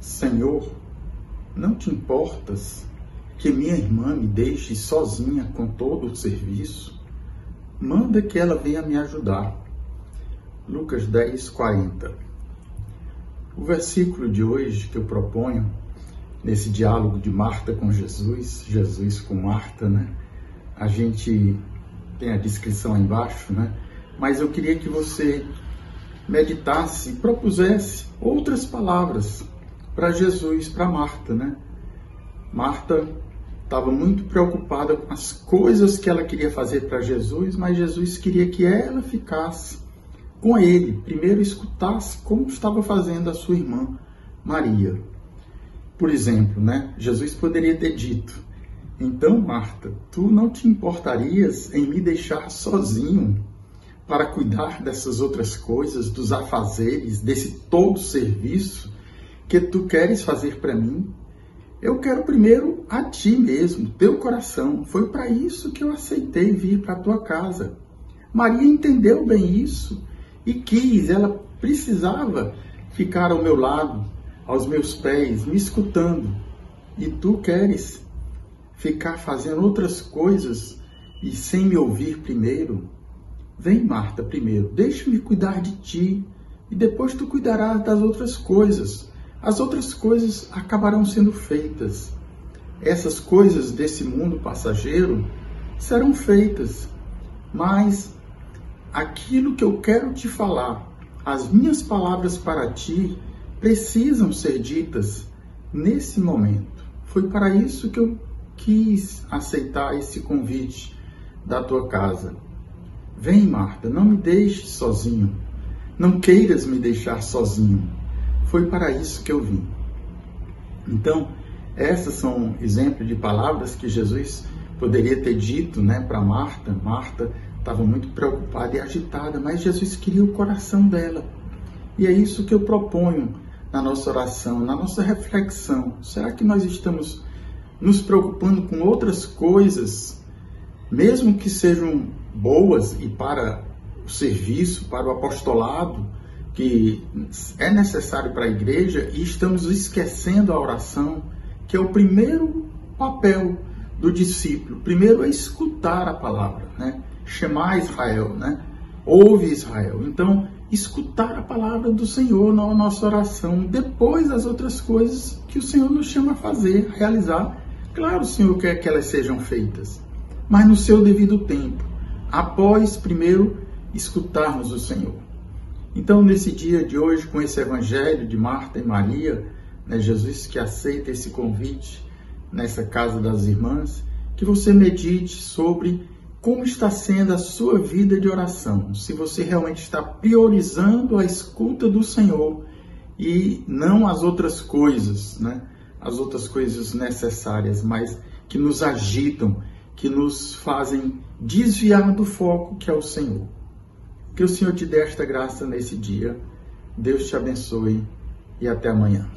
Senhor, não te importas que minha irmã me deixe sozinha com todo o serviço? Manda que ela venha me ajudar. Lucas 10, 40. O versículo de hoje que eu proponho, nesse diálogo de Marta com Jesus, Jesus com Marta, né? A gente tem a descrição aí embaixo, né? Mas eu queria que você meditasse propusesse outras palavras para Jesus, para Marta, né? Marta estava muito preocupada com as coisas que ela queria fazer para Jesus, mas Jesus queria que ela ficasse com ele, primeiro escutasse como estava fazendo a sua irmã Maria. Por exemplo, né? Jesus poderia ter dito: Então, Marta, tu não te importarias em me deixar sozinho para cuidar dessas outras coisas, dos afazeres, desse todo serviço que tu queres fazer para mim? Eu quero primeiro a ti mesmo, teu coração. Foi para isso que eu aceitei vir para tua casa. Maria entendeu bem isso e quis, ela precisava ficar ao meu lado, aos meus pés, me escutando. E tu queres ficar fazendo outras coisas e sem me ouvir primeiro? Vem, Marta, primeiro, deixa-me cuidar de ti e depois tu cuidarás das outras coisas as outras coisas acabarão sendo feitas. Essas coisas desse mundo passageiro serão feitas, mas aquilo que eu quero te falar, as minhas palavras para ti, precisam ser ditas nesse momento. Foi para isso que eu quis aceitar esse convite da tua casa. Vem, Marta, não me deixes sozinho. Não queiras me deixar sozinho. Foi para isso que eu vim. Então, essas são exemplos de palavras que Jesus poderia ter dito né, para Marta. Marta estava muito preocupada e agitada, mas Jesus queria o coração dela. E é isso que eu proponho na nossa oração, na nossa reflexão. Será que nós estamos nos preocupando com outras coisas, mesmo que sejam boas e para o serviço, para o apostolado, que é necessário para a igreja e estamos esquecendo a oração, que é o primeiro papel do discípulo. Primeiro é escutar a palavra, né? Chamar Israel, né? Ouve Israel. Então, escutar a palavra do Senhor na nossa oração, depois as outras coisas que o Senhor nos chama a fazer, realizar. Claro, o Senhor quer que elas sejam feitas, mas no seu devido tempo, após primeiro escutarmos o Senhor. Então, nesse dia de hoje, com esse evangelho de Marta e Maria, né, Jesus que aceita esse convite nessa casa das irmãs, que você medite sobre como está sendo a sua vida de oração, se você realmente está priorizando a escuta do Senhor e não as outras coisas, né? As outras coisas necessárias, mas que nos agitam, que nos fazem desviar do foco que é o Senhor. Que o Senhor te dê esta graça nesse dia. Deus te abençoe e até amanhã.